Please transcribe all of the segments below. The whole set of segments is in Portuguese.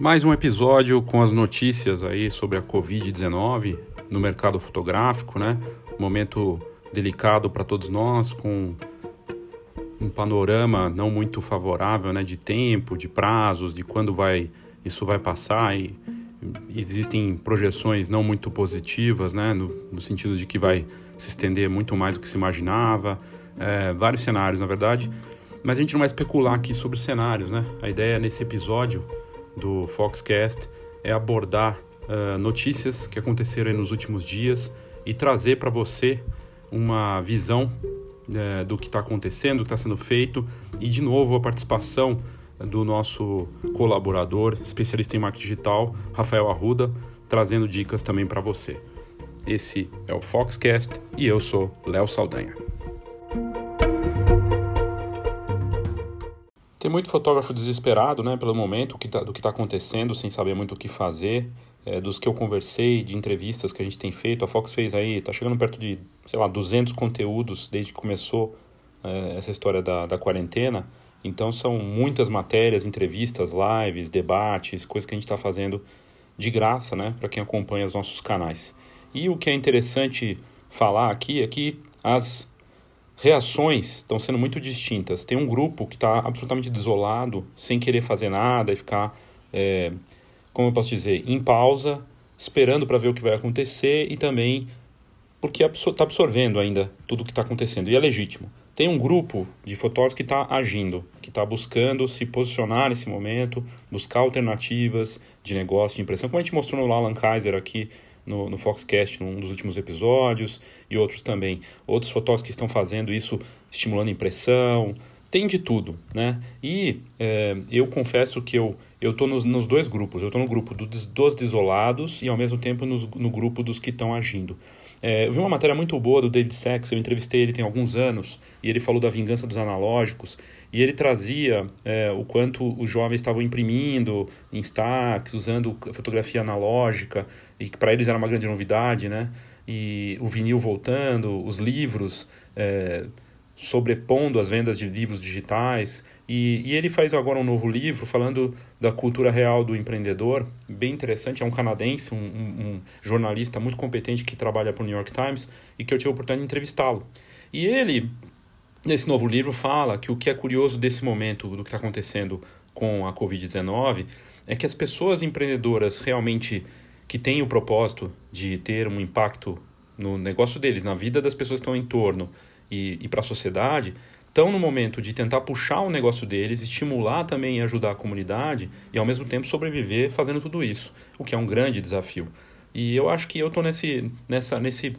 Mais um episódio com as notícias aí sobre a Covid-19 no mercado fotográfico, né? Momento delicado para todos nós, com um panorama não muito favorável, né? De tempo, de prazos, de quando vai isso vai passar e existem projeções não muito positivas, né? No, no sentido de que vai se estender muito mais do que se imaginava, é, vários cenários, na verdade. Mas a gente não vai especular aqui sobre cenários, né? A ideia nesse episódio do Foxcast é abordar uh, notícias que aconteceram nos últimos dias e trazer para você uma visão uh, do que está acontecendo, do que está sendo feito e, de novo, a participação do nosso colaborador, especialista em marketing digital, Rafael Arruda, trazendo dicas também para você. Esse é o Foxcast e eu sou Léo Saldanha. Tem muito fotógrafo desesperado, né, pelo momento que tá, do que está acontecendo, sem saber muito o que fazer. É, dos que eu conversei, de entrevistas que a gente tem feito, a Fox fez aí, tá chegando perto de, sei lá, 200 conteúdos desde que começou é, essa história da, da quarentena. Então são muitas matérias, entrevistas, lives, debates, coisas que a gente está fazendo de graça, né, para quem acompanha os nossos canais. E o que é interessante falar aqui é que as reações estão sendo muito distintas. Tem um grupo que está absolutamente desolado, sem querer fazer nada e ficar, é, como eu posso dizer, em pausa, esperando para ver o que vai acontecer e também porque está absorvendo ainda tudo o que está acontecendo. E é legítimo. Tem um grupo de fotógrafos que está agindo, que está buscando se posicionar nesse momento, buscar alternativas de negócio, de impressão, como a gente mostrou no Alan Kaiser aqui no, no Foxcast, num dos últimos episódios, e outros também. Outros fotógrafos que estão fazendo isso, estimulando impressão, tem de tudo, né? E é, eu confesso que eu eu estou nos, nos, dois grupos. Eu estou no grupo do, dos desolados e ao mesmo tempo no, no grupo dos que estão agindo. É, eu vi uma matéria muito boa do David Sachs, eu entrevistei ele tem alguns anos, e ele falou da vingança dos analógicos, e ele trazia é, o quanto os jovens estavam imprimindo em stacks, usando fotografia analógica, e que para eles era uma grande novidade, né? E o vinil voltando, os livros é, sobrepondo as vendas de livros digitais. E, e, ele faz agora um novo livro falando da cultura real do empreendedor, bem interessante. É um canadense, um, um, jornalista muito competente que trabalha para o New York Times e que eu tive a oportunidade de entrevistá-lo. E ele, nesse novo livro, fala que o que é curioso desse momento, do que está acontecendo com a Covid-19, é que as pessoas empreendedoras realmente que têm o propósito de ter um impacto no negócio deles, na vida das pessoas que estão em torno, e, e para a sociedade estão no momento de tentar puxar o negócio deles, estimular também e ajudar a comunidade e ao mesmo tempo sobreviver fazendo tudo isso, o que é um grande desafio. E eu acho que eu estou nesse, nessa, nesse,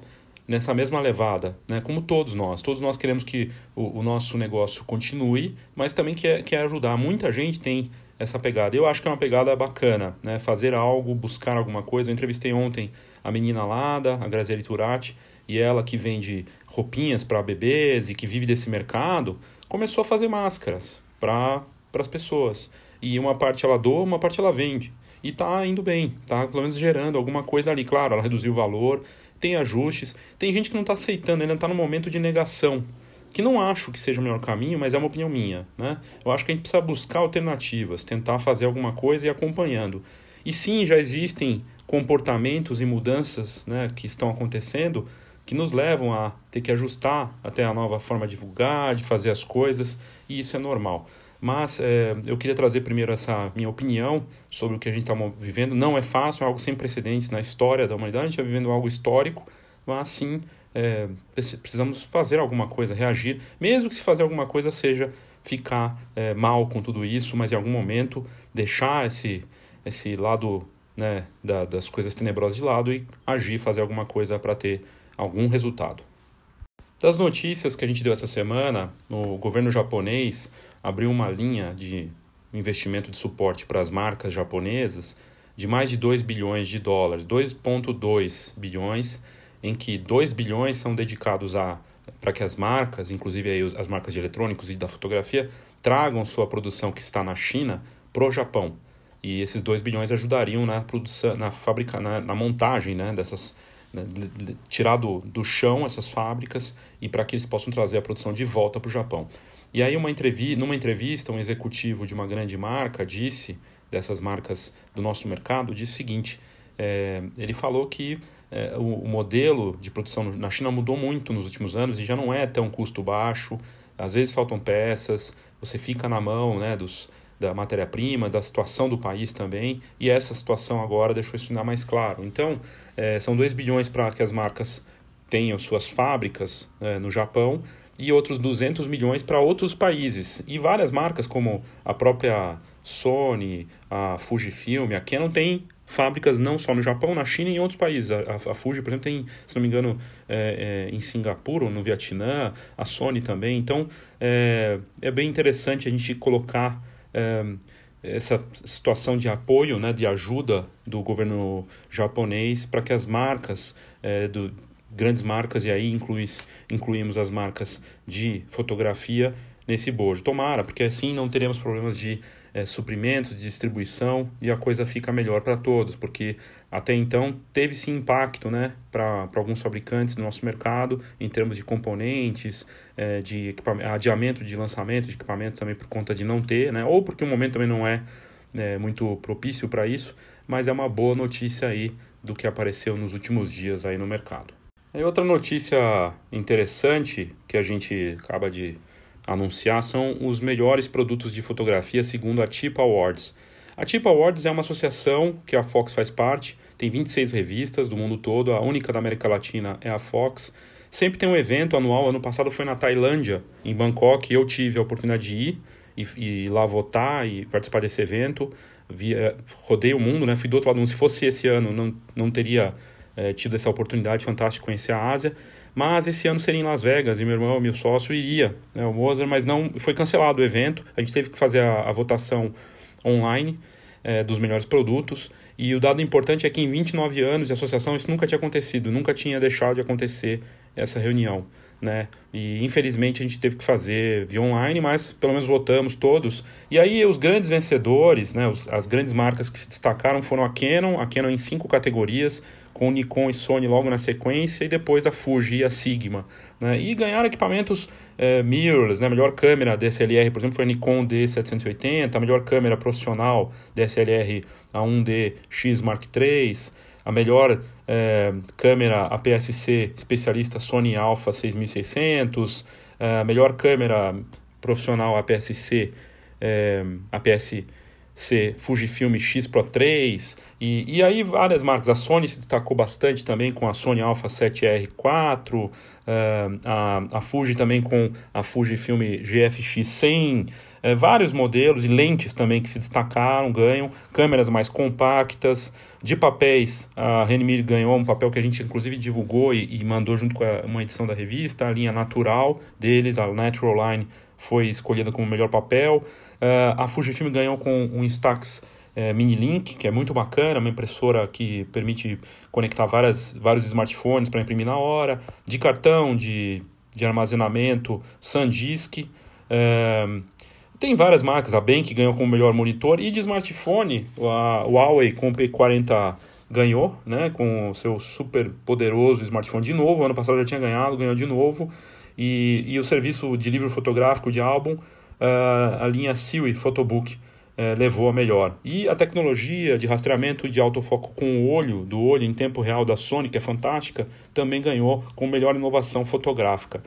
nessa mesma levada, né? como todos nós. Todos nós queremos que o, o nosso negócio continue, mas também quer, quer ajudar. Muita gente tem essa pegada. Eu acho que é uma pegada bacana, né? fazer algo, buscar alguma coisa. Eu entrevistei ontem a menina Lada, a Graziele Turati, e ela que vende roupinhas para bebês e que vive desse mercado, começou a fazer máscaras para as pessoas. E uma parte ela doa, uma parte ela vende. E tá indo bem, tá pelo menos gerando alguma coisa ali. Claro, ela reduziu o valor, tem ajustes. Tem gente que não está aceitando, ainda está no momento de negação. Que não acho que seja o melhor caminho, mas é uma opinião minha. Né? Eu acho que a gente precisa buscar alternativas, tentar fazer alguma coisa e acompanhando. E sim, já existem comportamentos e mudanças né, que estão acontecendo que nos levam a ter que ajustar até a nova forma de divulgar, de fazer as coisas, e isso é normal. Mas é, eu queria trazer primeiro essa minha opinião sobre o que a gente está vivendo. Não é fácil, é algo sem precedentes na história da humanidade, a gente está vivendo algo histórico, mas sim é, precisamos fazer alguma coisa, reagir, mesmo que se fazer alguma coisa seja ficar é, mal com tudo isso, mas em algum momento deixar esse, esse lado né, da, das coisas tenebrosas de lado e agir, fazer alguma coisa para ter algum resultado. Das notícias que a gente deu essa semana, o governo japonês abriu uma linha de investimento de suporte para as marcas japonesas de mais de 2 bilhões de dólares, 2,2 bilhões, em que 2 bilhões são dedicados a para que as marcas, inclusive aí as marcas de eletrônicos e da fotografia, tragam sua produção que está na China para o Japão. E esses 2 bilhões ajudariam na produção, na fábrica, na, na montagem né, dessas né, tirar do, do chão essas fábricas e para que eles possam trazer a produção de volta para o Japão. E aí, uma entrevista, numa entrevista, um executivo de uma grande marca disse dessas marcas do nosso mercado, disse o seguinte: é, ele falou que é, o, o, modelo de produção na China mudou muito nos últimos anos e já não é tão custo baixo. Às vezes faltam peças, você fica na mão né, dos, da matéria-prima, da situação do país também, e essa situação agora deixou isso ainda mais claro. Então, é, são 2 bilhões para que as marcas tenham suas fábricas é, no Japão e outros 200 milhões para outros países. E várias marcas, como a própria Sony, a Fujifilm, a Canon, tem fábricas não só no Japão, na China e em outros países. A, a Fuji, por exemplo, tem, se não me engano, é, é, em Singapura, no Vietnã, a Sony também. Então, é, é bem interessante a gente colocar essa situação de apoio, né, de ajuda do governo japonês para que as marcas é, do, grandes marcas, e aí inclui, incluímos as marcas de fotografia nesse bojo. Tomara, porque assim não teremos problemas de é, suprimentos, de distribuição e a coisa fica melhor para todos, porque até então teve esse impacto né, para alguns fabricantes no nosso mercado em termos de componentes, é, de adiamento de lançamento de equipamento também por conta de não ter, né, ou porque o momento também não é, é muito propício para isso, mas é uma boa notícia aí do que apareceu nos últimos dias aí no mercado. E outra notícia interessante que a gente acaba de anunciar são os melhores produtos de fotografia segundo a TIP Awards. A TIP Awards é uma associação que a Fox faz parte, tem 26 revistas do mundo todo, a única da América Latina é a Fox. Sempre tem um evento anual, ano passado foi na Tailândia, em Bangkok, eu tive a oportunidade de ir e, e lá votar e participar desse evento. Via, rodei o mundo, né? fui do outro lado, se fosse esse ano não, não teria é, tido essa oportunidade fantástica de conhecer a Ásia. Mas esse ano seria em Las Vegas e meu irmão, meu sócio, iria, né, o Mozart, mas não foi cancelado o evento. A gente teve que fazer a, a votação online é, dos melhores produtos. E o dado importante é que em 29 anos de associação isso nunca tinha acontecido, nunca tinha deixado de acontecer essa reunião. Né? E infelizmente a gente teve que fazer via online, mas pelo menos votamos todos. E aí os grandes vencedores, né, os, as grandes marcas que se destacaram foram a Canon, a Canon em cinco categorias, com Nikon e Sony logo na sequência, e depois a Fuji e a Sigma. Né? E ganharam equipamentos é, mirrorless, né? a melhor câmera DSLR, por exemplo, foi a Nikon D780, a melhor câmera profissional DSLR A1D X Mark III, a melhor é, câmera APS-C especialista Sony Alpha 6600, é, a melhor câmera profissional APS-C é, APS ser Fujifilm X Pro 3 e, e aí várias marcas. A Sony se destacou bastante também com a Sony Alpha 7R4, uh, eh, a, a Fuji também com a Fujifilm GFX 100, uh, vários modelos e lentes também que se destacaram, ganham, câmeras mais compactas, de papéis, a Renmir ganhou um papel que a gente inclusive divulgou e, e mandou junto com a, uma edição da revista, a linha natural deles, a Natural Line foi escolhida como melhor papel. Uh, a Fujifilm ganhou com um Instax é, Mini Link, que é muito bacana, uma impressora que permite conectar várias, vários smartphones para imprimir na hora, de cartão, de, de armazenamento, SanDisk. É, tem várias marcas, a Bank ganhou como melhor monitor, e de smartphone, a Huawei com o P40 ganhou, né, com o seu super poderoso smartphone de novo, ano passado já tinha ganhado, ganhou de novo, e, e o serviço de livro fotográfico de álbum uh, a linha Siri Photobook uh, levou a melhor. E a tecnologia de rastreamento de autofoco com o olho, do olho em tempo real da Sony, que é fantástica, também ganhou com melhor inovação fotográfica.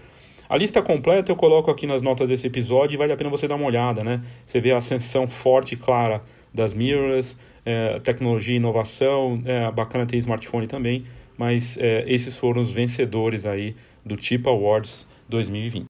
A lista completa eu coloco aqui nas notas desse episódio e vale a pena você dar uma olhada, né? Você vê a ascensão forte e clara das mirrors, é, tecnologia e inovação, é bacana ter smartphone também, mas é, esses foram os vencedores aí do Chip Awards 2020.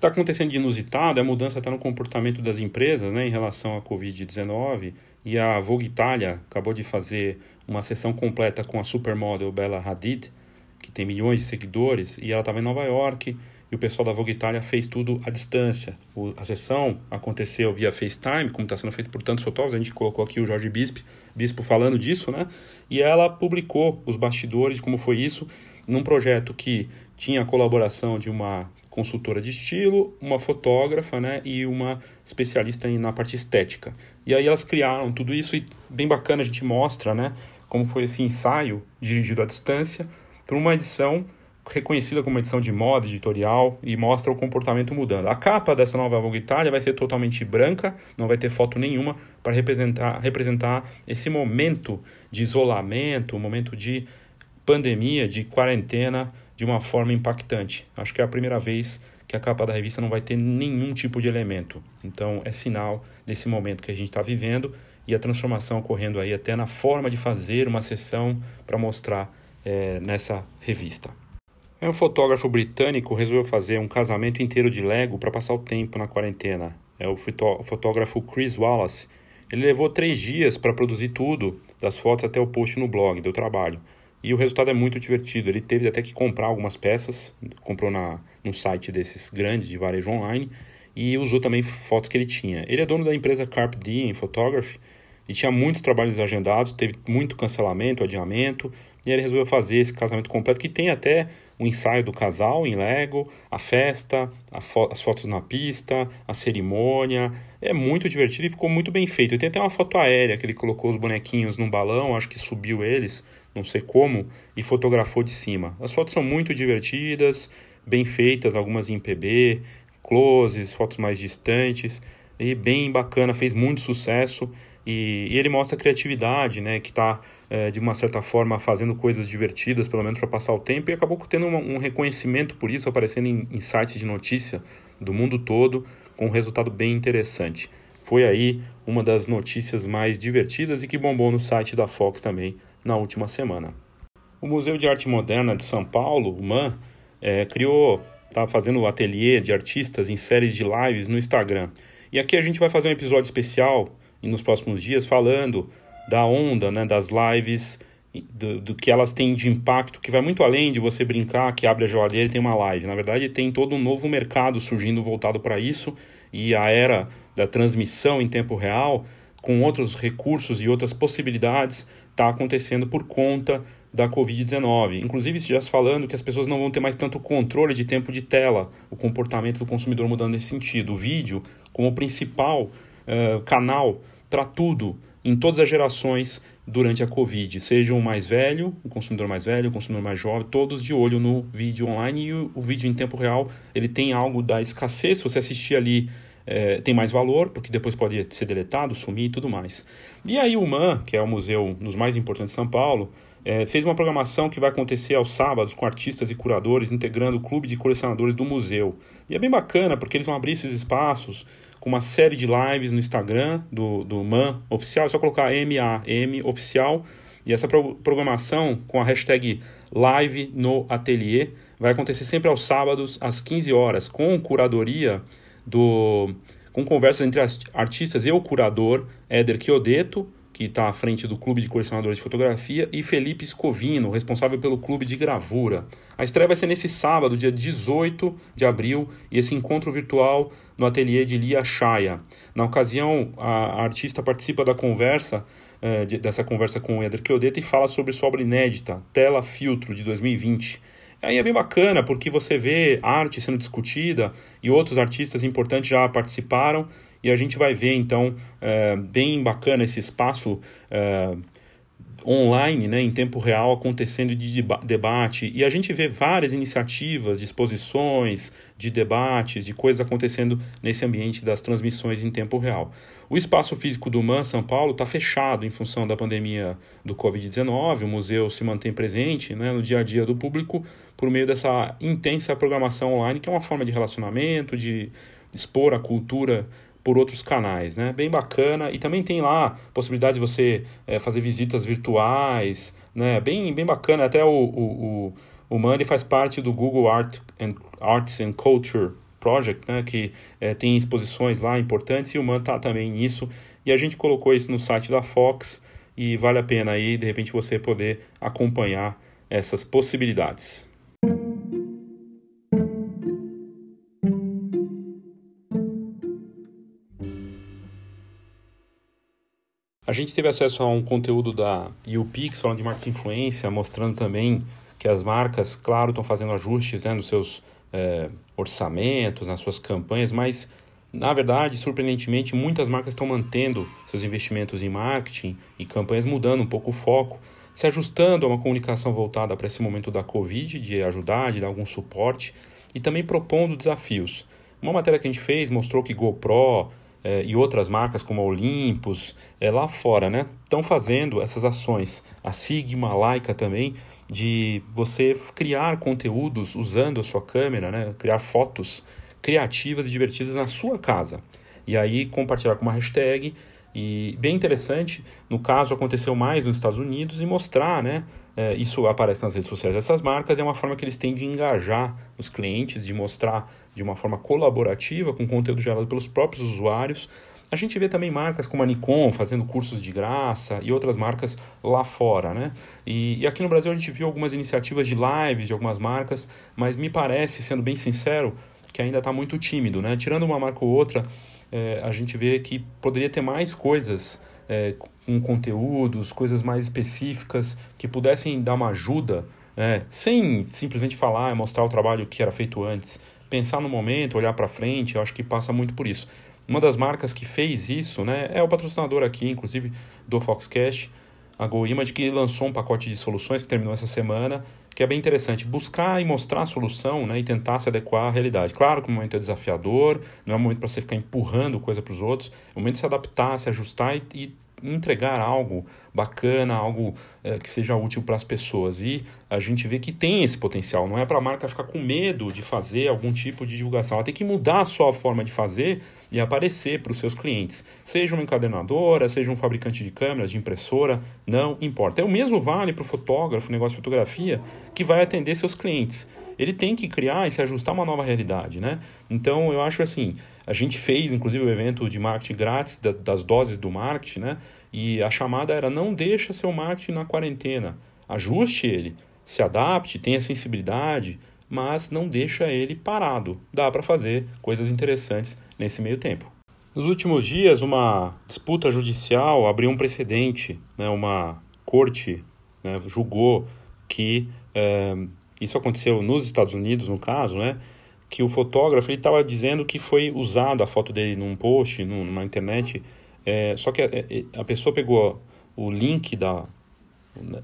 Está acontecendo de inusitado é a mudança até no comportamento das empresas né, em relação à Covid-19. E a Vogue Italia acabou de fazer uma sessão completa com a supermodel Bella Hadid, que tem milhões de seguidores, e ela estava em Nova York e o pessoal da Vogue Italia fez tudo à distância. O, a sessão aconteceu via FaceTime, como está sendo feito por tantos fotógrafos, a gente colocou aqui o Jorge Bispo, Bispo falando disso, né? E ela publicou os bastidores, como foi isso, num projeto que tinha a colaboração de uma consultora de estilo, uma fotógrafa né, e uma especialista na parte estética. E aí elas criaram tudo isso e bem bacana a gente mostra né, como foi esse ensaio dirigido à distância para uma edição reconhecida como edição de moda editorial e mostra o comportamento mudando. A capa dessa nova Vogue Itália vai ser totalmente branca, não vai ter foto nenhuma para representar, representar esse momento de isolamento, momento de pandemia, de quarentena, de uma forma impactante. Acho que é a primeira vez que a capa da revista não vai ter nenhum tipo de elemento. Então é sinal desse momento que a gente está vivendo e a transformação ocorrendo aí até na forma de fazer uma sessão para mostrar é, nessa revista. É um fotógrafo britânico resolveu fazer um casamento inteiro de Lego para passar o tempo na quarentena. É o fotógrafo Chris Wallace. Ele levou três dias para produzir tudo, das fotos até o post no blog, deu trabalho. E o resultado é muito divertido. Ele teve até que comprar algumas peças, comprou na, num site desses grandes de varejo online e usou também fotos que ele tinha. Ele é dono da empresa Carp Diem Photography e tinha muitos trabalhos agendados, teve muito cancelamento, adiamento, e ele resolveu fazer esse casamento completo que tem até o ensaio do casal em Lego, a festa, a fo as fotos na pista, a cerimônia. É muito divertido e ficou muito bem feito. Tem até uma foto aérea que ele colocou os bonequinhos num balão, acho que subiu eles, não sei como, e fotografou de cima. As fotos são muito divertidas, bem feitas, algumas em PB, closes, fotos mais distantes, e bem bacana, fez muito sucesso. E, e, ele mostra a criatividade, né, que está, é, de uma certa forma, fazendo coisas divertidas, pelo menos para passar o tempo, e acabou tendo um, um reconhecimento por isso, aparecendo em, em, sites de notícia do mundo todo, com um resultado bem interessante. Foi aí uma das notícias mais divertidas e que bombou no site da Fox também na última semana. O Museu de Arte Moderna de São Paulo, o MAN, é, criou, está fazendo ateliê de artistas em séries de lives no Instagram. E aqui a gente vai fazer um episódio especial nos próximos dias falando da onda, né, das lives, do, do, que elas têm de impacto, que vai muito além de você brincar que abre a geladeira e tem uma live. Na verdade, tem todo um novo mercado surgindo voltado para isso e a era da transmissão em tempo real, com outros recursos e outras possibilidades, está acontecendo por conta da Covid-19. Inclusive, já se falando que as pessoas não vão ter mais tanto controle de tempo de tela, o comportamento do consumidor mudando nesse sentido. O vídeo, como principal uh, canal para tudo, em todas as gerações durante a Covid, seja o mais velho, o consumidor mais velho, o consumidor mais jovem, todos de olho no vídeo online e o, o vídeo em tempo real, ele tem algo da escassez, se você assistir ali é, tem mais valor, porque depois pode ser deletado, sumir e tudo mais. E aí o MAN, que é o museu nos mais importantes de São Paulo, é, fez uma programação que vai acontecer aos sábados com artistas e curadores, integrando o clube de colecionadores do museu. E é bem bacana, porque eles vão abrir esses espaços com uma série de lives no Instagram do, do MAN oficial, é só colocar M-A-M oficial, e essa pro programação com a hashtag Live no Ateliê vai acontecer sempre aos sábados, às 15 horas, com curadoria do com conversas entre artistas e o curador Éder Chiodeto, que está à frente do Clube de Colecionadores de Fotografia, e Felipe Scovino, responsável pelo Clube de Gravura. A estreia vai ser nesse sábado, dia 18 de abril, e esse encontro virtual no ateliê de Lia Chaya. Na ocasião, a, artista participa da conversa, eh, de, dessa conversa com o Eder e fala sobre sua obra inédita, Tela Filtro, de 2020. Aí é bem bacana, porque você vê arte sendo discutida e outros artistas importantes já participaram e a gente vai ver então é, bem bacana esse espaço é, online, né, em tempo real acontecendo de debate e a gente vê várias iniciativas, de exposições, de debates, de coisas acontecendo nesse ambiente das transmissões em tempo real. O espaço físico do MAN São Paulo está fechado em função da pandemia do Covid-19, o museu se mantém presente né, no dia a dia do público por meio dessa intensa programação online, que é uma forma de relacionamento, de expor a cultura por outros canais, né? Bem bacana. E também tem lá possibilidade de você é, fazer visitas virtuais, né? Bem, bem bacana. Até o, o, o, o Money faz parte do Google Art and, Arts and Culture Project, né? Que é, tem exposições lá importantes e o Man tá também nisso. E a gente colocou isso no site da Fox e vale a pena aí, de repente, você poder acompanhar essas possibilidades. A gente teve acesso a um conteúdo da UPix falando de marketing influência, mostrando também que as marcas, claro, estão fazendo ajustes né, nos seus é, orçamentos, nas suas campanhas, mas na verdade, surpreendentemente, muitas marcas estão mantendo seus investimentos em marketing e campanhas mudando um pouco o foco. se ajustando a uma comunicação voltada para esse momento da Covid, de ajudar, de dar algum suporte, e também propondo desafios. Uma matéria que a gente fez mostrou que GoPro eh, e outras marcas como a Olympus, eh, lá fora, né, estão fazendo essas ações. A Sigma, a Leica também, de você criar conteúdos usando a sua câmera, né, criar fotos criativas e divertidas na sua casa. E aí compartilhar com uma hashtag e bem interessante, no caso aconteceu mais nos Estados Unidos e mostrar, né? É, isso aparece nas redes sociais dessas marcas, é uma forma que eles têm de engajar os clientes, de mostrar de uma forma colaborativa, com conteúdo gerado pelos próprios usuários. A gente vê também marcas como a Nikon fazendo cursos de graça e outras marcas lá fora, né? E, e aqui no Brasil a gente viu algumas iniciativas de lives de algumas marcas, mas me parece, sendo bem sincero, que ainda está muito tímido, né? Tirando uma marca ou outra, é, a gente vê que poderia ter mais coisas é, com conteúdos, coisas mais específicas que pudessem dar uma ajuda, é, sem simplesmente falar, mostrar o trabalho que era feito antes. Pensar no momento, olhar para frente, eu acho que passa muito por isso. Uma das marcas que fez isso né, é o patrocinador aqui, inclusive, do Foxcast, a GoImage, que lançou um pacote de soluções que terminou essa semana que é bem interessante, buscar e mostrar a solução né, e tentar se adequar à realidade. Claro que o momento é desafiador, não é um momento para você ficar empurrando coisa para os outros, é um momento de se adaptar, se ajustar e, e entregar algo bacana, algo é, que seja útil para as pessoas. E a gente vê que tem esse potencial. Não é para a marca ficar com medo de fazer algum tipo de divulgação. Ela tem que mudar a sua forma de fazer e aparecer para os seus clientes. Seja uma encadernadora, seja um fabricante de câmeras, de impressora, não importa. É o mesmo vale para o fotógrafo, negócio de fotografia, que vai atender seus clientes. Ele tem que criar e se ajustar a uma nova realidade, né? Então eu acho assim, a gente fez inclusive o evento de marketing grátis da, das doses do marketing, né? E a chamada era não deixa seu marketing na quarentena, ajuste ele, se adapte, tenha sensibilidade, mas não deixa ele parado. Dá para fazer coisas interessantes nesse meio tempo. Nos últimos dias, uma disputa judicial abriu um precedente, né, uma corte né, julgou que é, isso aconteceu nos Estados Unidos, no caso, né, que o fotógrafo estava dizendo que foi usado a foto dele num post, num, na internet, é, só que a, a, pessoa pegou o link da,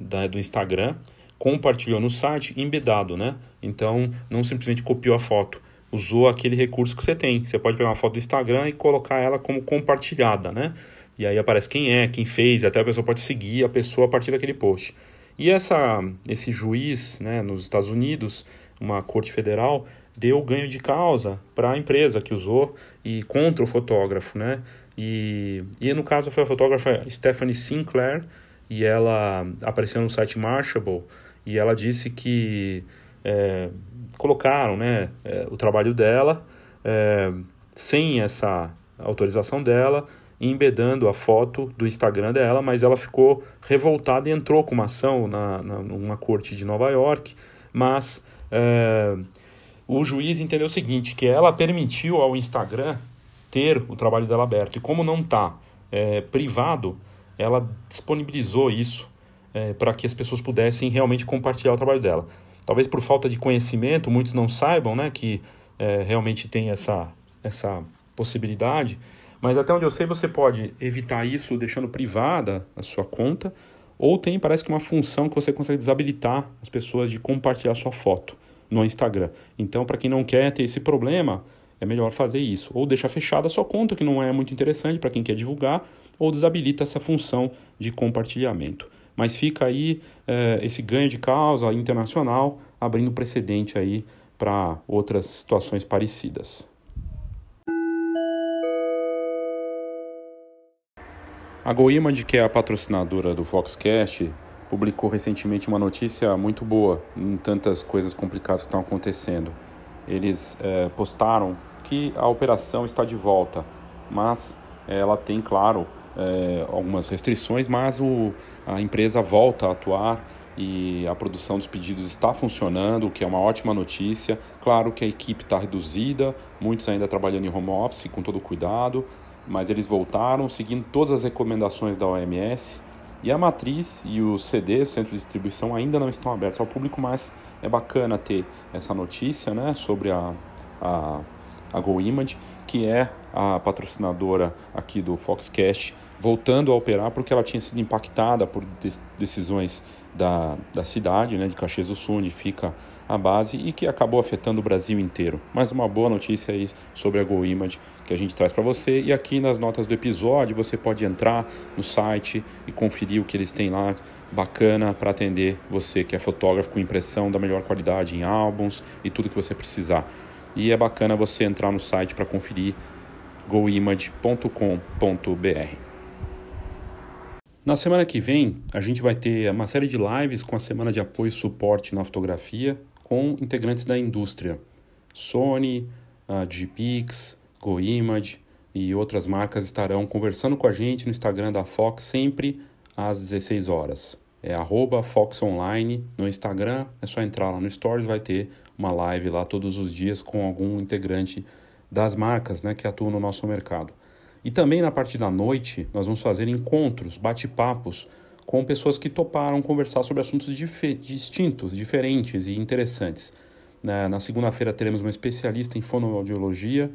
da, do Instagram, compartilhou no site embedado, né? Então, não simplesmente copiou a foto usou aquele recurso que você tem. Você pode pegar uma foto do Instagram e colocar ela como compartilhada, né? E aí aparece quem é, quem fez, até a pessoa pode seguir a pessoa a partir daquele post. E essa, esse juiz, né, nos Estados Unidos, uma corte federal, deu ganho de causa para a empresa que usou e contra o fotógrafo, né? E, e no caso foi a fotógrafa Stephanie Sinclair e ela apareceu no site Mashable e ela disse que é, colocaram né, é, o trabalho dela é, sem essa autorização dela, embedando a foto do Instagram dela, mas ela ficou revoltada e entrou com uma ação na, na numa corte de Nova York, mas é, o juiz entendeu o seguinte, que ela permitiu ao Instagram ter o trabalho dela aberto, e como não está é, privado, ela disponibilizou isso é, para que as pessoas pudessem realmente compartilhar o trabalho dela. Talvez por falta de conhecimento, muitos não saibam né, que é, realmente tem essa, essa possibilidade. Mas até onde eu sei, você pode evitar isso deixando privada a sua conta, ou tem, parece que, uma função que você consegue desabilitar as pessoas de compartilhar sua foto no Instagram. Então, para quem não quer ter esse problema, é melhor fazer isso. Ou deixar fechada a sua conta, que não é muito interessante para quem quer divulgar, ou desabilita essa função de compartilhamento. Mas fica aí é, esse ganho de causa internacional, abrindo precedente aí para outras situações parecidas. A GoImage, que é a patrocinadora do Foxcast, publicou recentemente uma notícia muito boa em tantas coisas complicadas que estão acontecendo. Eles é, postaram que a operação está de volta, mas ela tem, claro, é, algumas restrições, mas o, a empresa volta a atuar e a produção dos pedidos está funcionando, o que é uma ótima notícia. Claro que a equipe está reduzida, muitos ainda trabalhando em home office com todo cuidado, mas eles voltaram seguindo todas as recomendações da OMS. E a matriz e os CDs, centro de distribuição, ainda não estão abertos. Ao público, mas é bacana ter essa notícia né, sobre a, a, a GoImage, que é a patrocinadora aqui do Foxcast voltando a operar porque ela tinha sido impactada por decisões da, da cidade, né, de Caxias do Sul, onde fica a base e que acabou afetando o Brasil inteiro. Mas uma boa notícia aí sobre a GoImage que a gente traz para você. E aqui nas notas do episódio você pode entrar no site e conferir o que eles têm lá bacana para atender você que é fotógrafo com impressão da melhor qualidade em álbuns e tudo que você precisar. E é bacana você entrar no site para conferir goimage.com.br. Na semana que vem, a gente vai ter uma série de lives com a semana de apoio e suporte na fotografia com integrantes da indústria. Sony, a GPix, GoImage e outras marcas estarão conversando com a gente no Instagram da Fox sempre às 16 horas. É arroba Fox Online no Instagram, é só entrar lá no Stories, vai ter uma live lá todos os dias com algum integrante das marcas né, que atuam no nosso mercado. E também na parte da noite, nós vamos fazer encontros, bate-papos com pessoas que toparam conversar sobre assuntos dif distintos, diferentes e interessantes. Na, na segunda-feira teremos uma especialista em fonoaudiologia,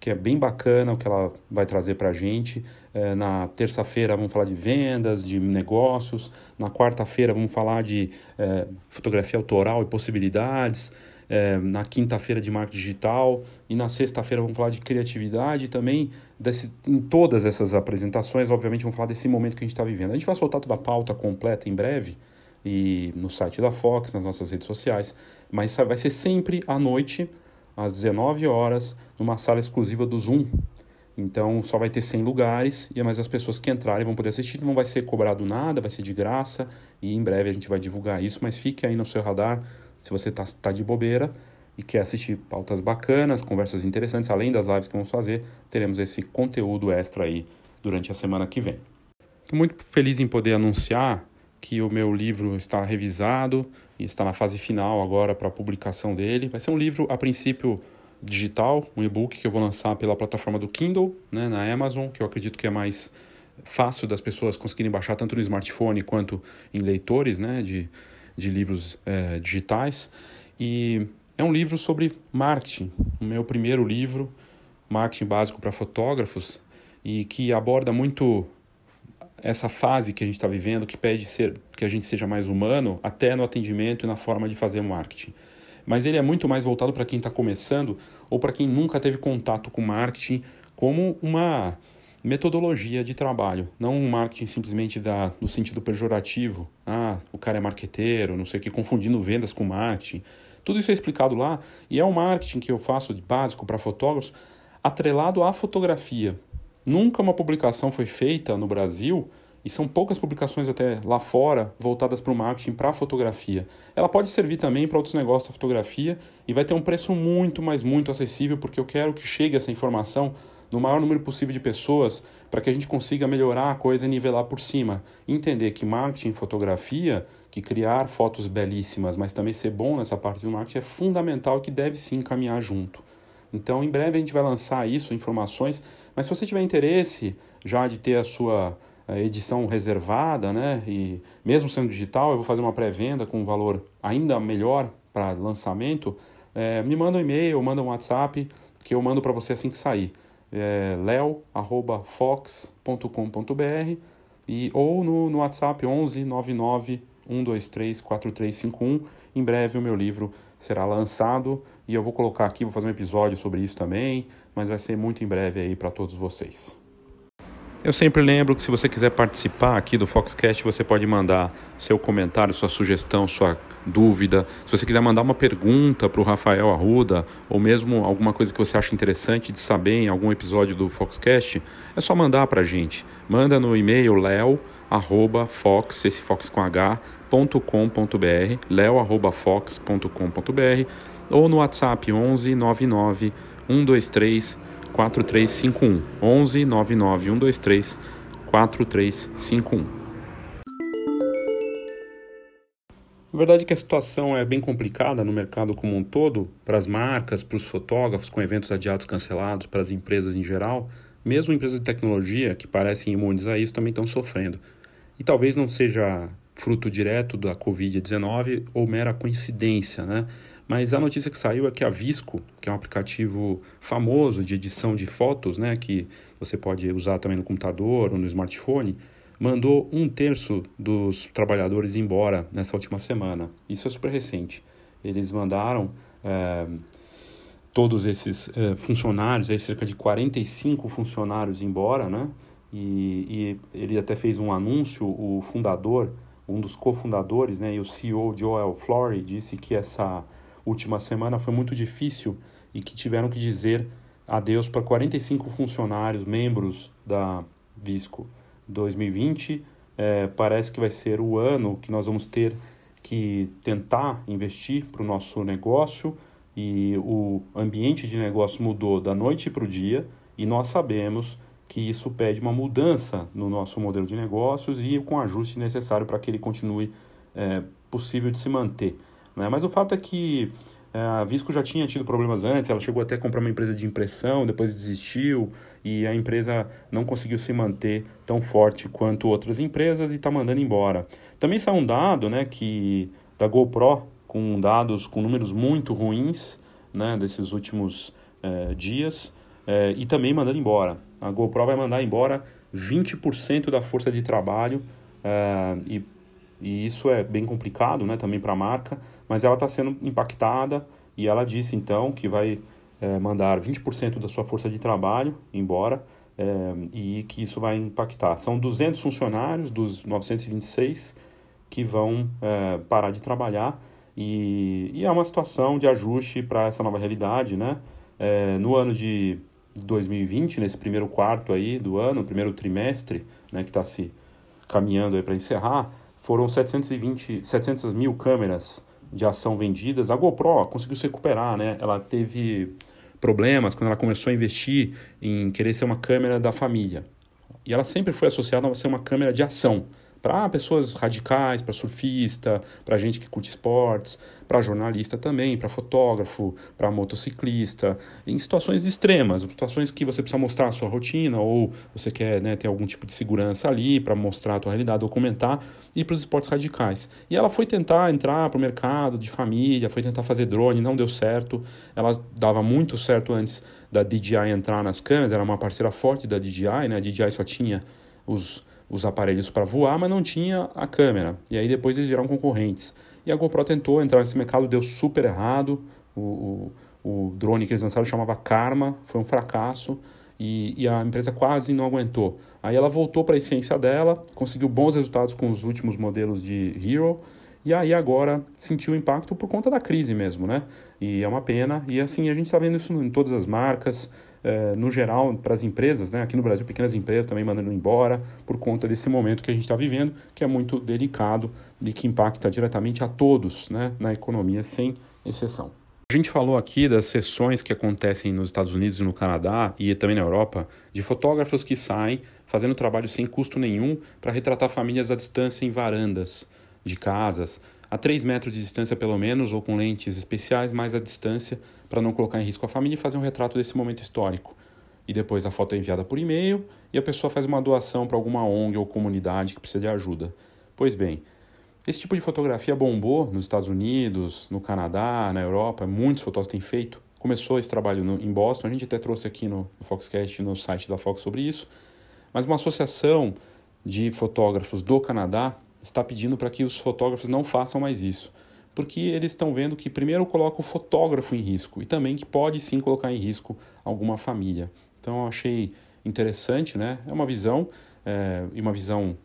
que é bem bacana o que ela vai trazer para a gente. É, na terça-feira vamos falar de vendas, de negócios. Na quarta-feira vamos falar de é, fotografia autoral e possibilidades é, na quinta-feira de marketing digital e na sexta-feira vamos falar de criatividade também. Desse, em todas essas apresentações, obviamente, vamos falar desse momento que a gente está vivendo. A gente vai soltar toda a pauta completa em breve e no site da Fox, nas nossas redes sociais, mas vai ser sempre à noite, às 19 horas, numa sala exclusiva do Zoom. Então só vai ter 100 lugares, e mais as pessoas que entrarem vão poder assistir, não vai ser cobrado nada, vai ser de graça, e em breve a gente vai divulgar isso, mas fique aí no seu radar se você está tá de bobeira e quer assistir pautas bacanas, conversas interessantes, além das lives que vamos fazer, teremos esse conteúdo extra aí durante a semana que vem. Estou muito feliz em poder anunciar que o meu livro está revisado e está na fase final agora para a publicação dele. Vai ser um livro, a princípio, digital, um e-book que eu vou lançar pela plataforma do Kindle, né, na Amazon, que eu acredito que é mais fácil das pessoas conseguirem baixar tanto no smartphone quanto em leitores né, de, de livros é, digitais. E é um livro sobre marketing, o meu primeiro livro, Marketing Básico para Fotógrafos, e que aborda muito essa fase que a gente está vivendo, que pede ser, que a gente seja mais humano, até no atendimento e na forma de fazer marketing. Mas ele é muito mais voltado para quem está começando ou para quem nunca teve contato com marketing como uma metodologia de trabalho, não um marketing simplesmente da, no sentido pejorativo. Ah, o cara é marqueteiro, não sei o que, confundindo vendas com marketing. Tudo isso é explicado lá e é um marketing que eu faço de básico para fotógrafos atrelado à fotografia. Nunca uma publicação foi feita no Brasil e são poucas publicações até lá fora voltadas para o marketing para a fotografia. Ela pode servir também para outros negócios da fotografia e vai ter um preço muito, mas muito acessível porque eu quero que chegue essa informação no maior número possível de pessoas para que a gente consiga melhorar a coisa e nivelar por cima. Entender que marketing e fotografia, que criar fotos belíssimas, mas também ser bom nessa parte do marketing é fundamental que deve sim caminhar junto. Então, em breve a gente vai lançar isso, informações, mas se você tiver interesse já de ter a sua eh, edição reservada, né, e mesmo sendo digital, eu vou fazer uma pré-venda com um valor ainda melhor para lançamento, é, me manda um e-mail, manda um WhatsApp, que eu mando para você assim que sair é, leo.fox.com.br e, ou no, no WhatsApp 11 99 123 4351. Em breve o meu livro será lançado e eu vou colocar aqui, vou fazer um episódio sobre isso também, mas vai ser muito em breve aí para todos vocês. Eu sempre lembro que se você quiser participar aqui do Foxcast, você pode mandar seu comentário, sua sugestão, sua dúvida. Se você quiser mandar uma pergunta para o Rafael Arruda, ou mesmo alguma coisa que você acha interessante de saber em algum episódio do Foxcast, é só mandar para a gente. Manda no e-mail leo@fox, esse fox com h, .com.br, leo@fox.com.br ou no WhatsApp 11 99 123 4351 11 99 123 4351. A verdade é que a situação é bem complicada no mercado como um todo, para as marcas, para os fotógrafos com eventos adiados cancelados, para as empresas em geral, mesmo empresas de tecnologia que parecem imunes a isso também estão sofrendo. E talvez não seja fruto direto da Covid-19 ou mera coincidência, né? Mas a notícia que saiu é que a Visco, que é um aplicativo famoso de edição de fotos, né, que você pode usar também no computador ou no smartphone, mandou um terço dos trabalhadores embora nessa última semana. Isso é super recente. Eles mandaram é, todos esses é, funcionários, aí cerca de 45 funcionários embora, né? E, e, ele até fez um anúncio, o fundador, um dos cofundadores, né, e o CEO Joel Flory disse que essa última semana foi muito difícil e que tiveram que dizer adeus para 45 funcionários, membros da Visco. 2020 é, parece que vai ser o ano que nós vamos ter que tentar investir para o nosso negócio e o ambiente de negócio mudou da noite para o dia e nós sabemos que isso pede uma mudança no nosso modelo de negócios e com o ajuste necessário para que ele continue é, possível de se manter. Né? Mas o fato é que é, a Visco já tinha tido problemas antes, ela chegou até a comprar uma empresa de impressão, depois desistiu e a empresa não conseguiu se manter tão forte quanto outras empresas e está mandando embora. Também saiu um dado né, que da GoPro, com dados com números muito ruins né, desses últimos é, dias, é, e também mandando embora. A GoPro vai mandar embora 20% da força de trabalho é, e e isso é bem complicado né, também para a marca, mas ela está sendo impactada e ela disse então que vai é, mandar 20% da sua força de trabalho embora é, e que isso vai impactar. São 200 funcionários dos 926 que vão é, parar de trabalhar e, e, é uma situação de ajuste para essa nova realidade. Né? É, no ano de 2020, nesse primeiro quarto aí do ano, primeiro trimestre né, que está se caminhando para encerrar, foram 720, 700 mil câmeras de ação vendidas. A GoPro conseguiu se recuperar, né? Ela teve problemas quando ela começou a investir em querer ser uma câmera da família. E ela sempre foi associada a ser uma câmera de ação para pessoas radicais, para surfista, para gente que curte esportes, para jornalista também, para fotógrafo, para motociclista, em situações extremas, situações que você precisa mostrar a sua rotina ou você quer né, ter algum tipo de segurança ali para mostrar a tua realidade, documentar, e para os esportes radicais. E ela foi tentar entrar para o mercado de família, foi tentar fazer drone, não deu certo. Ela dava muito certo antes da DJI entrar nas câmeras, era uma parceira forte da DJI, né? A DJI só tinha os os aparelhos para voar, mas não tinha a câmera. E aí depois eles viraram concorrentes. E a GoPro tentou entrar nesse mercado, deu super errado. O, o, o drone que eles lançaram chamava Karma, foi um fracasso e, e a empresa quase não aguentou. Aí ela voltou para a essência dela, conseguiu bons resultados com os últimos modelos de Hero e aí agora sentiu impacto por conta da crise mesmo, né? E é uma pena. E assim, a gente está vendo isso em todas as marcas, eh, no geral, para as empresas, né? Aqui no Brasil, pequenas empresas também mandando embora por conta desse momento que a gente está vivendo, que é muito delicado e que impacta diretamente a todos, né? Na economia, sem exceção. A gente falou aqui das sessões que acontecem nos Estados Unidos e no Canadá e também na Europa, de fotógrafos que saem fazendo trabalho sem custo nenhum para retratar famílias à distância em varandas de casas, a 3 metros de distância pelo menos, ou com lentes especiais mais à distância, para não colocar em risco a família e fazer um retrato desse momento histórico. E depois a foto é enviada por e-mail e a pessoa faz uma doação para alguma ONG ou comunidade que precisa de ajuda. Pois bem, esse tipo de fotografia bombou nos Estados Unidos, no Canadá, na Europa, muitos fotógrafos têm feito. Começou esse trabalho no, em Boston, a gente até trouxe aqui no, no Foxcast, no site da Fox sobre isso, mas uma associação de fotógrafos do Canadá está pedindo para que os fotógrafos não façam mais isso. Porque eles estão vendo que primeiro coloca o fotógrafo em risco e também que pode sim colocar em risco alguma família. Então eu achei interessante, né? É uma visão é, uma visão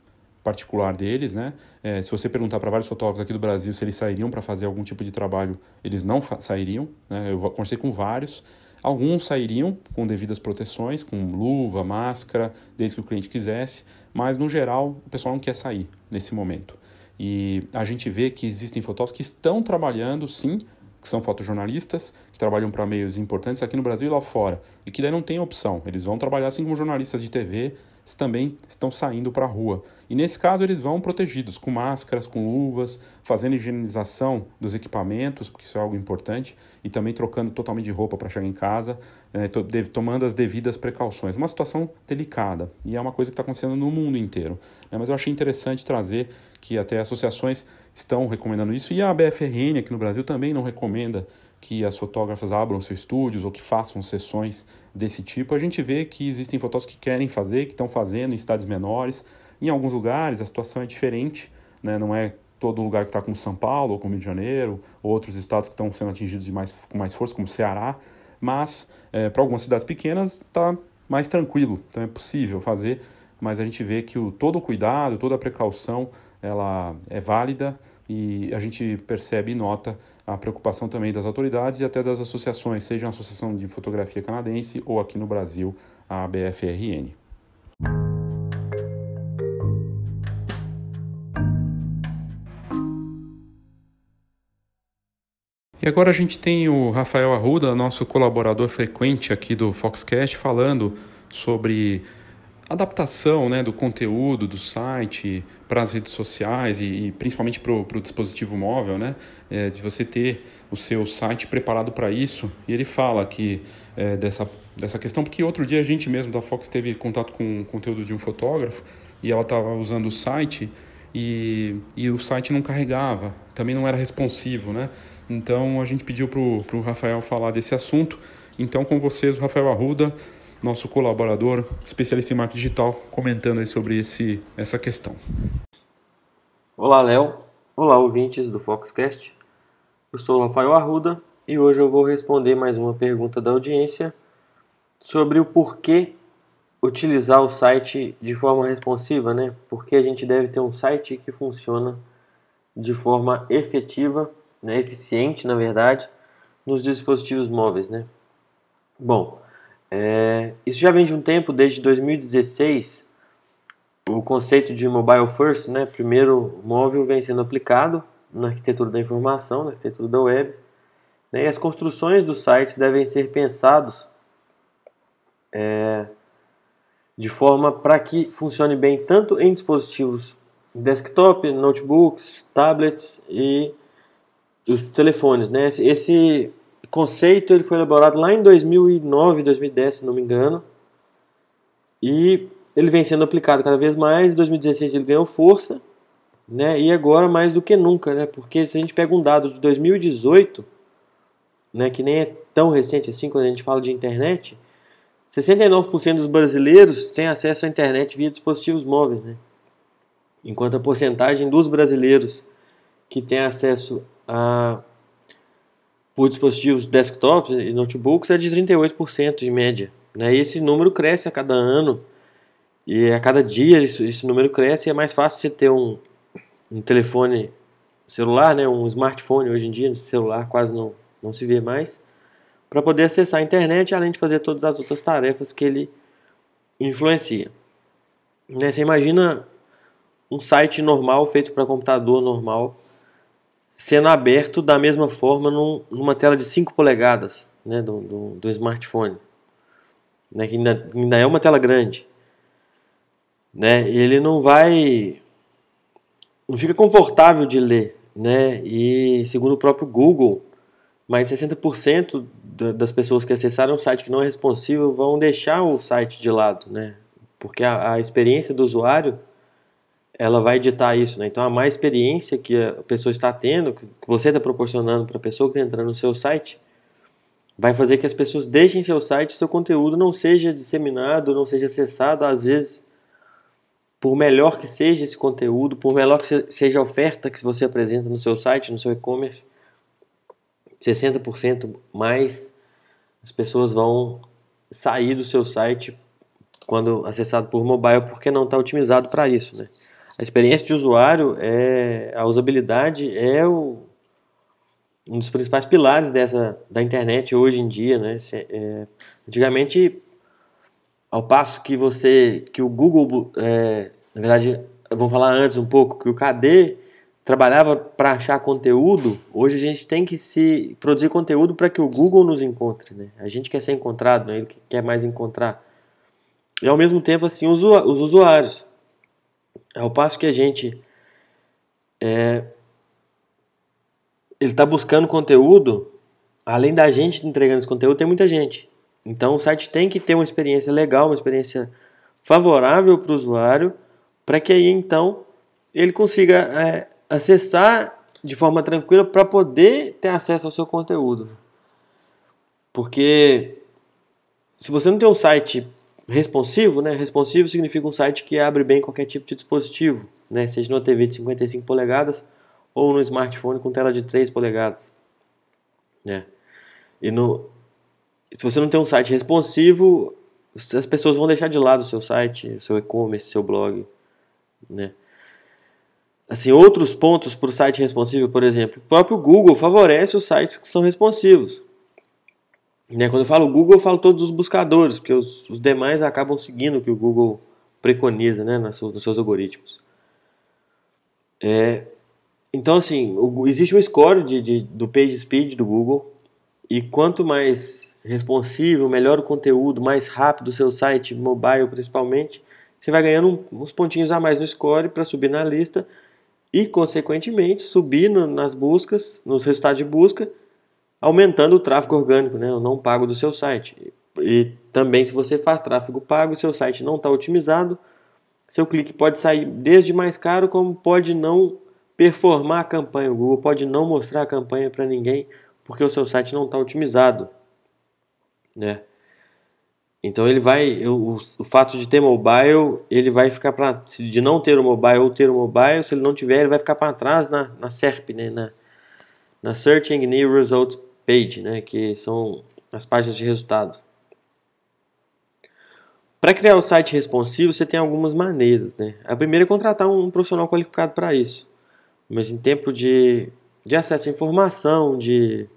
particular deles, né? É, se você perguntar para vários fotógrafos aqui do Brasil se eles sairiam para fazer algum tipo de trabalho, eles não sairiam. Né? Eu conversei com vários. Alguns sairiam com devidas proteções, com luva, máscara, desde que o cliente quisesse, mas no geral o pessoal não quer sair nesse momento. E a gente vê que existem fotógrafos que estão trabalhando, sim, que são fotojornalistas, que trabalham para meios importantes aqui no Brasil e lá fora, e que daí não tem opção. Eles vão trabalhar assim como jornalistas de TV, também estão saindo para a rua. E nesse caso eles vão protegidos, com máscaras, com luvas, fazendo higienização dos equipamentos, porque isso é algo importante, e também trocando totalmente de roupa para chegar em casa, né, tomando as devidas precauções. Uma situação delicada, e é uma coisa que está acontecendo no mundo inteiro. Né, mas eu achei interessante trazer que até associações estão recomendando isso, e a BFRN aqui no Brasil também não recomenda que as fotógrafas abram seus estúdios ou que façam sessões desse tipo, a gente vê que existem fotógrafos que querem fazer, que estão fazendo em estados menores. Em alguns lugares a situação é diferente, né? não é todo lugar que está como São Paulo ou como Rio de Janeiro, ou outros estados que estão sendo atingidos de mais, com mais força, como Ceará, mas é, para algumas cidades pequenas está mais tranquilo, então é possível fazer, mas a gente vê que o, todo o cuidado, toda a precaução, ela é válida e a gente percebe e nota a preocupação também das autoridades e até das associações, seja a Associação de Fotografia Canadense ou aqui no Brasil, a BFRN. E agora a gente tem o Rafael Arruda, nosso colaborador frequente aqui do Foxcast, falando sobre adaptação né, do conteúdo do site para as redes sociais e, e principalmente para o dispositivo móvel, né, é, de você ter o seu site preparado para isso. E ele fala que é, dessa, dessa questão, porque outro dia a gente mesmo da Fox teve contato com o conteúdo de um fotógrafo e ela estava usando o site e, e o site não carregava, também não era responsivo, né? Então a gente pediu para o Rafael falar desse assunto. Então com vocês, o Rafael Arruda, nosso colaborador, especialista em marketing digital, comentando aí sobre esse, essa questão. Olá, Léo. Olá, ouvintes do Foxcast. Eu sou Rafael Arruda e hoje eu vou responder mais uma pergunta da audiência sobre o porquê utilizar o site de forma responsiva, né? Porque a gente deve ter um site que funciona de forma efetiva, né? eficiente, na verdade, nos dispositivos móveis, né? Bom, é, isso já vem de um tempo, desde 2016, o conceito de mobile first, né, primeiro móvel, vem sendo aplicado na arquitetura da informação, na arquitetura da web. Né, e as construções dos sites devem ser pensados é, de forma para que funcione bem tanto em dispositivos desktop, notebooks, tablets e os telefones. Né? Esse, conceito ele foi elaborado lá em 2009, 2010, se não me engano. E ele vem sendo aplicado cada vez mais. Em 2016 ele ganhou força, né? E agora mais do que nunca, né? Porque se a gente pega um dado de 2018, né, que nem é tão recente assim quando a gente fala de internet, 69% dos brasileiros têm acesso à internet via dispositivos móveis, né? Enquanto a porcentagem dos brasileiros que têm acesso a por dispositivos desktops e notebooks é de 38% em média. Né? E esse número cresce a cada ano e a cada dia esse, esse número cresce e é mais fácil você ter um, um telefone celular, né? um smartphone hoje em dia, celular quase não, não se vê mais, para poder acessar a internet além de fazer todas as outras tarefas que ele influencia. Né? Você imagina um site normal feito para computador normal sendo aberto da mesma forma num, numa tela de 5 polegadas né, do, do, do smartphone, né, que ainda, ainda é uma tela grande. Né, ele não vai. não fica confortável de ler. Né, e segundo o próprio Google, mais 60% das pessoas que acessaram um site que não é responsivo vão deixar o site de lado, né? Porque a, a experiência do usuário ela vai editar isso, né? Então a mais experiência que a pessoa está tendo, que você está proporcionando para a pessoa que está entrando no seu site, vai fazer que as pessoas deixem seu site, seu conteúdo não seja disseminado, não seja acessado, às vezes, por melhor que seja esse conteúdo, por melhor que seja a oferta que você apresenta no seu site, no seu e-commerce, 60% mais as pessoas vão sair do seu site quando acessado por mobile porque não está otimizado para isso, né? A experiência de usuário, é, a usabilidade é o, um dos principais pilares dessa, da internet hoje em dia. Né? É, antigamente, ao passo que você que o Google, é, na verdade, vamos falar antes um pouco, que o KD trabalhava para achar conteúdo, hoje a gente tem que se produzir conteúdo para que o Google nos encontre. Né? A gente quer ser encontrado, né? ele quer mais encontrar e ao mesmo tempo assim os, os usuários. Ao passo que a gente é, ele está buscando conteúdo, além da gente entregando esse conteúdo, tem muita gente. Então o site tem que ter uma experiência legal, uma experiência favorável para o usuário, para que aí então ele consiga é, acessar de forma tranquila para poder ter acesso ao seu conteúdo. Porque se você não tem um site responsivo, né? Responsivo significa um site que abre bem qualquer tipo de dispositivo, né? Seja numa TV de 55 polegadas ou no smartphone com tela de 3 polegadas, né? E no se você não tem um site responsivo, as pessoas vão deixar de lado o seu site, o seu e-commerce, seu blog, né? Assim, outros pontos para o site responsivo, por exemplo, o próprio Google favorece os sites que são responsivos. Né? Quando eu falo Google, eu falo todos os buscadores, porque os, os demais acabam seguindo o que o Google preconiza né, nos seus algoritmos. É, então, assim, o, existe um score de, de, do page speed do Google, e quanto mais responsivo, melhor o conteúdo, mais rápido o seu site, mobile principalmente, você vai ganhando uns pontinhos a mais no score para subir na lista e, consequentemente, subir no, nas buscas, nos resultados de busca, aumentando o tráfego orgânico, né, o não pago do seu site. E também, se você faz tráfego pago, seu site não está otimizado, seu clique pode sair desde mais caro, como pode não performar a campanha. O Google pode não mostrar a campanha para ninguém, porque o seu site não está otimizado. Né? Então ele vai, o, o fato de ter mobile, ele vai ficar para de não ter o mobile ou ter o mobile, se ele não tiver, ele vai ficar para trás na, na SERP, né, na, na Search Engine Results Page, né, que são as páginas de resultado. Para criar o site responsivo, você tem algumas maneiras, né? A primeira é contratar um profissional qualificado para isso. Mas em tempo de, de acesso à informação, de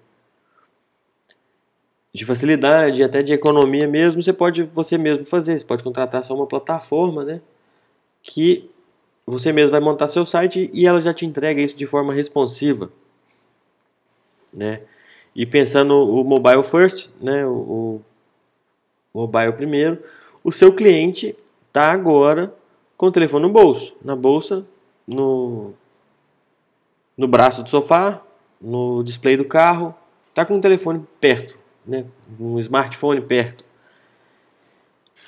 de facilidade, até de economia mesmo, você pode você mesmo fazer. Você pode contratar só uma plataforma, né? Que você mesmo vai montar seu site e ela já te entrega isso de forma responsiva, né? E pensando o mobile first, né? O, o mobile primeiro, o seu cliente tá agora com o telefone no bolso, na bolsa, no no braço do sofá, no display do carro, tá com o telefone perto né, um smartphone perto.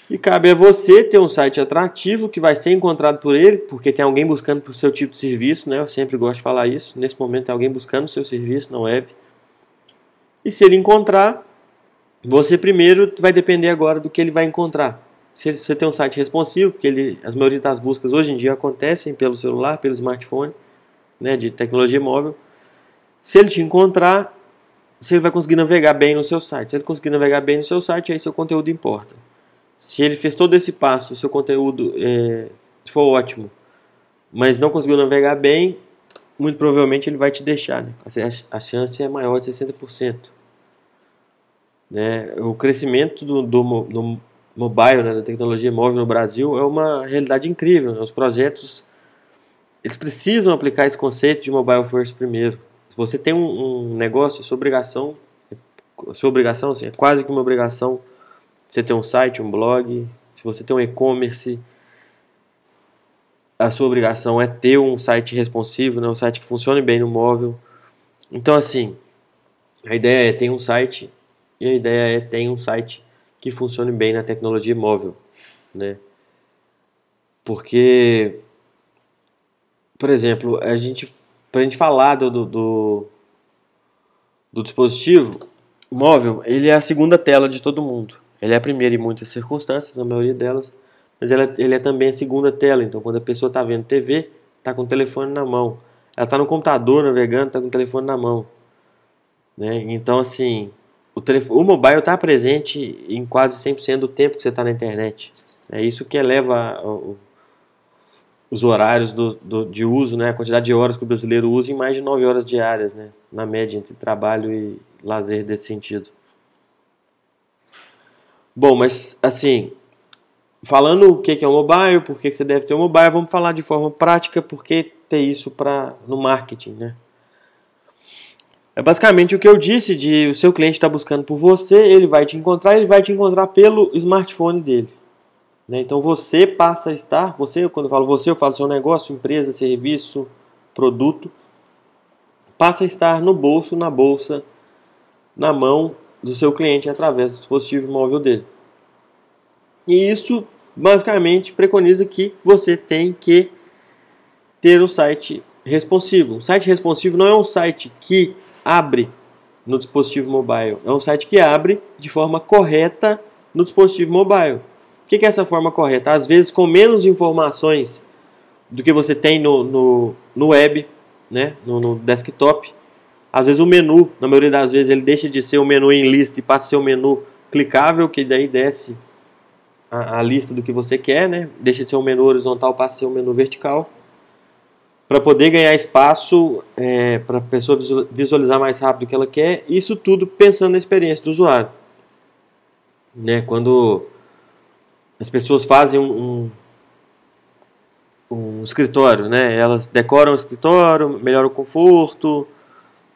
E cabe a você ter um site atrativo que vai ser encontrado por ele, porque tem alguém buscando por seu tipo de serviço, né? Eu sempre gosto de falar isso. Nesse momento tem alguém buscando o seu serviço na web. E se ele encontrar, você primeiro vai depender agora do que ele vai encontrar. Se você tem um site responsivo, porque ele, as maioria das buscas hoje em dia acontecem pelo celular, pelo smartphone, né, de tecnologia móvel. Se ele te encontrar, se ele vai conseguir navegar bem no seu site. Se ele conseguir navegar bem no seu site, aí seu conteúdo importa. Se ele fez todo esse passo, seu conteúdo é, for ótimo, mas não conseguiu navegar bem, muito provavelmente ele vai te deixar. Né? A, chance é maior de 60%. Né? O crescimento do, do, do mobile, né, da tecnologia móvel no Brasil, é uma realidade incrível. Né? Os projetos eles precisam aplicar esse conceito de mobile first primeiro. Se você tem um, um negócio, sua obrigação, sua obrigação, assim, é quase que uma obrigação você ter um site, um blog, se você tem um e-commerce, a sua obrigação é ter um site responsivo, né, um site que funcione bem no móvel. Então, assim, a ideia é ter um site e a ideia é ter um site que funcione bem na tecnologia móvel, né? Porque, por exemplo, a gente para a gente falar do, do, do, dispositivo móvel, ele é a segunda tela de todo mundo. Ele é a primeira em muitas circunstâncias, na maioria delas, mas ele é, ele é também a segunda tela. Então, quando a pessoa está vendo TV, está com o telefone na mão. Ela está no computador navegando, está com o telefone na mão. Né? Então, assim, o, telefone, o mobile está presente em quase 100% do tempo que você está na internet. É isso que eleva os horários do, do, de uso, né, a quantidade de horas que o brasileiro usa em mais de 9 horas diárias, né, na média entre trabalho e lazer desse sentido. Bom, mas assim, falando o que é o mobile, por que você deve ter o mobile, vamos falar de forma prática por que ter isso pra, no marketing, né? É basicamente o que eu disse de o seu cliente está buscando por você, ele vai te encontrar, ele vai te encontrar pelo smartphone dele. Né? Então você passa a estar, você, quando eu falo você, eu falo seu negócio, empresa, serviço, produto, passa a estar no bolso, na bolsa, na mão do seu cliente através do dispositivo móvel dele. E isso basicamente preconiza que você tem que ter um site responsivo. Um site responsivo não é um site que abre no dispositivo mobile, é um site que abre de forma correta no dispositivo mobile. O que é essa forma correta? Às vezes com menos informações do que você tem no, no, no web, né? no, no desktop. Às vezes o menu, na maioria das vezes, ele deixa de ser o menu em lista e passa a ser o menu clicável, que daí desce a, a, lista do que você quer, né? Deixa de ser um menu horizontal, passa a ser um menu vertical. Para poder ganhar espaço, é, para a pessoa visualizar mais rápido o que ela quer, isso tudo pensando na experiência do usuário. Né? Quando as pessoas fazem um, um, um escritório, né? Elas decoram o escritório, melhoram o conforto,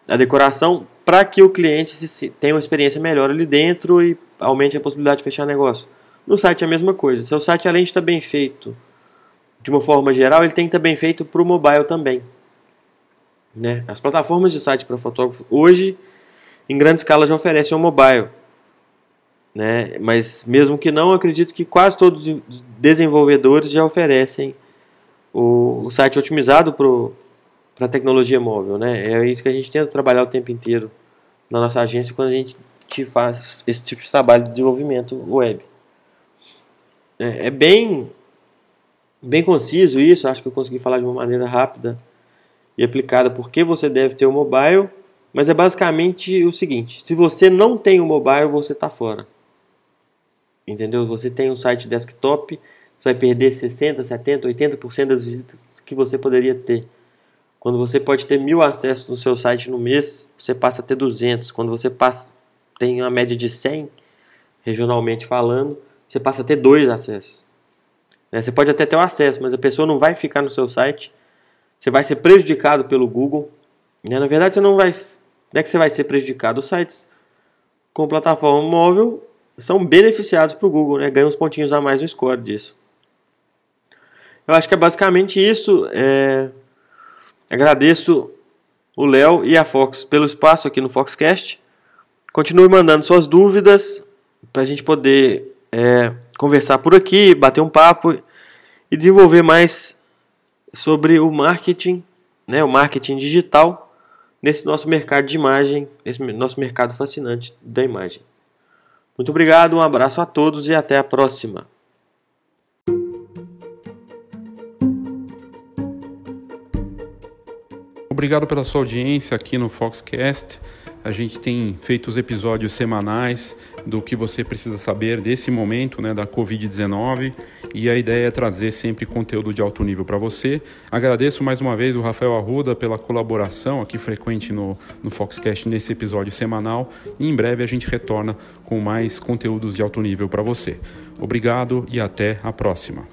a decoração, para que o cliente se, tenha uma experiência melhor ali dentro e aumente a possibilidade de fechar negócio. No site é a mesma coisa. Seu site, além de estar bem feito de uma forma geral, ele tem que estar bem feito para o mobile também. Né? As plataformas de site para fotógrafo hoje, em grande escala, já oferecem o mobile. Né? Mas mesmo que não, acredito que quase todos os desenvolvedores já oferecem o, o site otimizado para a tecnologia móvel. Né? É isso que a gente tenta trabalhar o tempo inteiro na nossa agência quando a gente faz esse tipo de trabalho de desenvolvimento web. É, é bem, bem conciso isso, acho que eu consegui falar de uma maneira rápida e aplicada porque você deve ter o mobile, mas é basicamente o seguinte: se você não tem o mobile, você está fora. Entendeu? Você tem um site desktop, você vai perder 60, 70, 80% das visitas que você poderia ter. Quando você pode ter mil acessos no seu site no mês, você passa a ter 200. Quando você passa, tem uma média de 100, regionalmente falando, você passa a ter dois acessos. Né? Você pode até ter o um acesso, mas a pessoa não vai ficar no seu site. Você vai ser prejudicado pelo Google. Né? Na verdade, você não vai. Não é que você vai ser prejudicado. Os sites com plataforma móvel são beneficiados para o Google, né? ganham uns pontinhos a mais no score disso. Eu acho que é basicamente isso. É... Agradeço o Léo e a Fox pelo espaço aqui no Foxcast. Continue mandando suas dúvidas para a gente poder é, conversar por aqui, bater um papo e desenvolver mais sobre o marketing, né, o marketing digital nesse nosso mercado de imagem, nesse nosso mercado fascinante da imagem. Muito obrigado, um abraço a todos e até a próxima. Obrigado pela sua audiência aqui no Foxcast. A gente tem feito os episódios semanais do que você precisa saber desse momento né, da Covid-19 e a ideia é trazer sempre conteúdo de alto nível para você. Agradeço mais uma vez o Rafael Arruda pela colaboração aqui frequente no, no Foxcast nesse episódio semanal e em breve a gente retorna com mais conteúdos de alto nível para você. Obrigado e até a próxima.